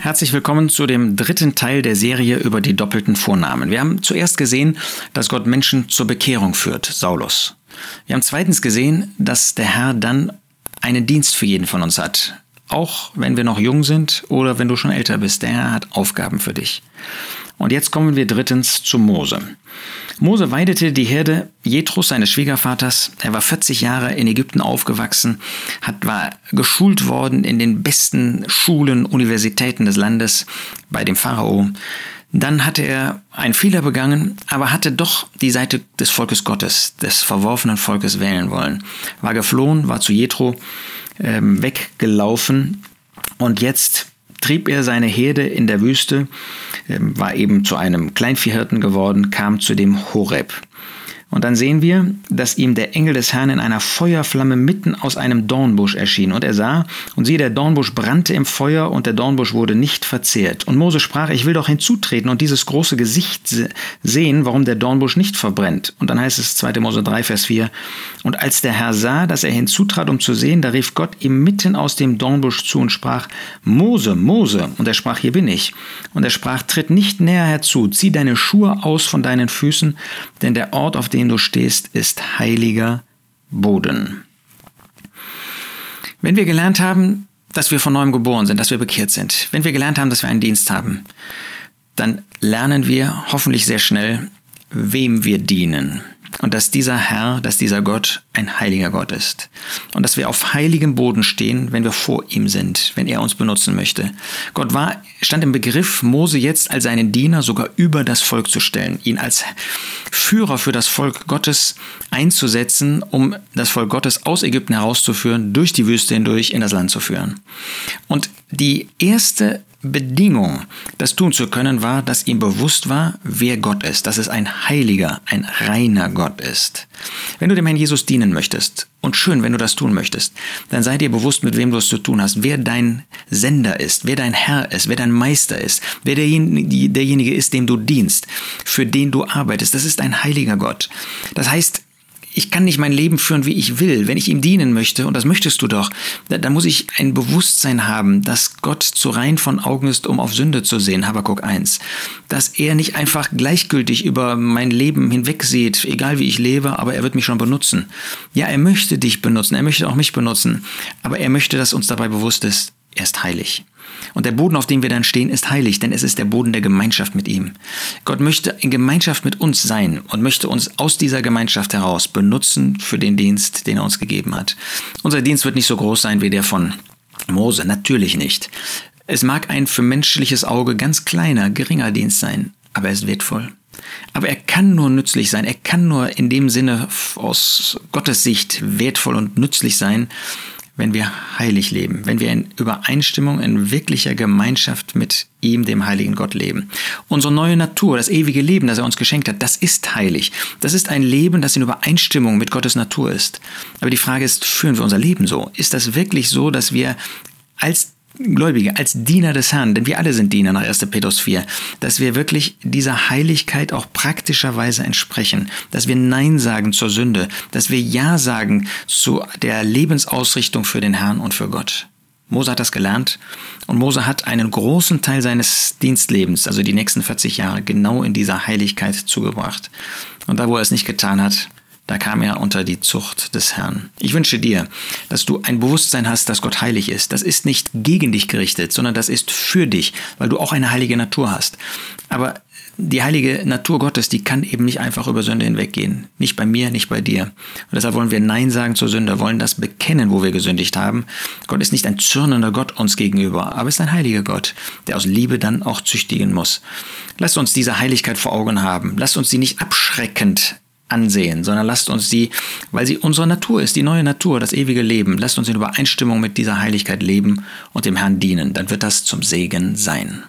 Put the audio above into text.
Herzlich willkommen zu dem dritten Teil der Serie über die doppelten Vornamen. Wir haben zuerst gesehen, dass Gott Menschen zur Bekehrung führt, Saulus. Wir haben zweitens gesehen, dass der Herr dann einen Dienst für jeden von uns hat. Auch wenn wir noch jung sind oder wenn du schon älter bist, der hat Aufgaben für dich. Und jetzt kommen wir drittens zu Mose. Mose weidete die Herde Jethros, seines Schwiegervaters. Er war 40 Jahre in Ägypten aufgewachsen, hat, war geschult worden in den besten Schulen, Universitäten des Landes bei dem Pharao. Dann hatte er einen Fehler begangen, aber hatte doch die Seite des Volkes Gottes, des verworfenen Volkes wählen wollen. War geflohen, war zu Jethro ähm, weggelaufen und jetzt trieb er seine Herde in der Wüste, ähm, war eben zu einem Kleinviehhirten geworden, kam zu dem Horeb. Und dann sehen wir, dass ihm der Engel des Herrn in einer Feuerflamme mitten aus einem Dornbusch erschien. Und er sah, und siehe, der Dornbusch brannte im Feuer und der Dornbusch wurde nicht verzehrt. Und Mose sprach, ich will doch hinzutreten und dieses große Gesicht sehen, warum der Dornbusch nicht verbrennt. Und dann heißt es 2. Mose 3, Vers 4, und als der Herr sah, dass er hinzutrat, um zu sehen, da rief Gott ihm mitten aus dem Dornbusch zu und sprach, Mose, Mose. Und er sprach, hier bin ich. Und er sprach, tritt nicht näher herzu, zieh deine Schuhe aus von deinen Füßen, denn der Ort, auf dem dem du stehst, ist heiliger Boden. Wenn wir gelernt haben, dass wir von neuem geboren sind, dass wir bekehrt sind, wenn wir gelernt haben, dass wir einen Dienst haben, dann lernen wir hoffentlich sehr schnell, wem wir dienen und dass dieser Herr, dass dieser Gott ein heiliger Gott ist. Und dass wir auf heiligem Boden stehen, wenn wir vor ihm sind, wenn er uns benutzen möchte. Gott war, stand im Begriff, Mose jetzt als seinen Diener sogar über das Volk zu stellen, ihn als Führer für das Volk Gottes einzusetzen, um das Volk Gottes aus Ägypten herauszuführen, durch die Wüste hindurch in das Land zu führen. Und die erste Bedingung, das tun zu können, war, dass ihm bewusst war, wer Gott ist, dass es ein heiliger, ein reiner Gott ist. Wenn du dem Herrn Jesus dienen möchtest, und schön, wenn du das tun möchtest, dann sei dir bewusst, mit wem du es zu tun hast, wer dein Sender ist, wer dein Herr ist, wer dein Meister ist, wer derjenige, ist, dem du dienst, für den du arbeitest. Das ist ein heiliger Gott. Das heißt, ich kann nicht mein Leben führen, wie ich will. Wenn ich ihm dienen möchte, und das möchtest du doch, da, da, muss ich ein Bewusstsein haben, dass Gott zu rein von Augen ist, um auf Sünde zu sehen, Habakkuk 1. Dass er nicht einfach gleichgültig über mein Leben hinwegsieht, egal wie ich lebe, aber er wird mich schon benutzen. Ja, er möchte dich benutzen, er möchte auch mich benutzen, aber er möchte, dass uns dabei bewusst ist, er ist heilig. Und der Boden, auf dem wir dann stehen, ist heilig, denn es ist der Boden der Gemeinschaft mit ihm. Gott möchte in Gemeinschaft mit uns sein und möchte uns aus dieser Gemeinschaft heraus benutzen für den Dienst, den er uns gegeben hat. Unser Dienst wird nicht so groß sein wie der von Mose, natürlich nicht. Es mag ein für menschliches Auge ganz kleiner, geringer Dienst sein, aber er ist wertvoll. Aber er kann nur nützlich sein, er kann nur in dem Sinne aus Gottes Sicht wertvoll und nützlich sein, wenn wir heilig leben, wenn wir in Übereinstimmung, in wirklicher Gemeinschaft mit ihm, dem heiligen Gott leben. Unsere neue Natur, das ewige Leben, das er uns geschenkt hat, das ist heilig. Das ist ein Leben, das in Übereinstimmung mit Gottes Natur ist. Aber die Frage ist, führen wir unser Leben so? Ist das wirklich so, dass wir als Gläubige, als Diener des Herrn, denn wir alle sind Diener nach 1. Petrus 4, dass wir wirklich dieser Heiligkeit auch praktischerweise entsprechen, dass wir Nein sagen zur Sünde, dass wir Ja sagen zu der Lebensausrichtung für den Herrn und für Gott. Mose hat das gelernt und Mose hat einen großen Teil seines Dienstlebens, also die nächsten 40 Jahre, genau in dieser Heiligkeit zugebracht. Und da, wo er es nicht getan hat, da kam er unter die Zucht des Herrn. Ich wünsche dir, dass du ein Bewusstsein hast, dass Gott heilig ist. Das ist nicht gegen dich gerichtet, sondern das ist für dich, weil du auch eine heilige Natur hast. Aber die heilige Natur Gottes, die kann eben nicht einfach über Sünde hinweggehen. Nicht bei mir, nicht bei dir. Und deshalb wollen wir Nein sagen zur Sünde, wollen das bekennen, wo wir gesündigt haben. Gott ist nicht ein zürnender Gott uns gegenüber, aber ist ein heiliger Gott, der aus Liebe dann auch züchtigen muss. Lasst uns diese Heiligkeit vor Augen haben. Lasst uns sie nicht abschreckend ansehen, sondern lasst uns sie, weil sie unsere Natur ist, die neue Natur, das ewige Leben, lasst uns in Übereinstimmung mit dieser Heiligkeit leben und dem Herrn dienen, dann wird das zum Segen sein.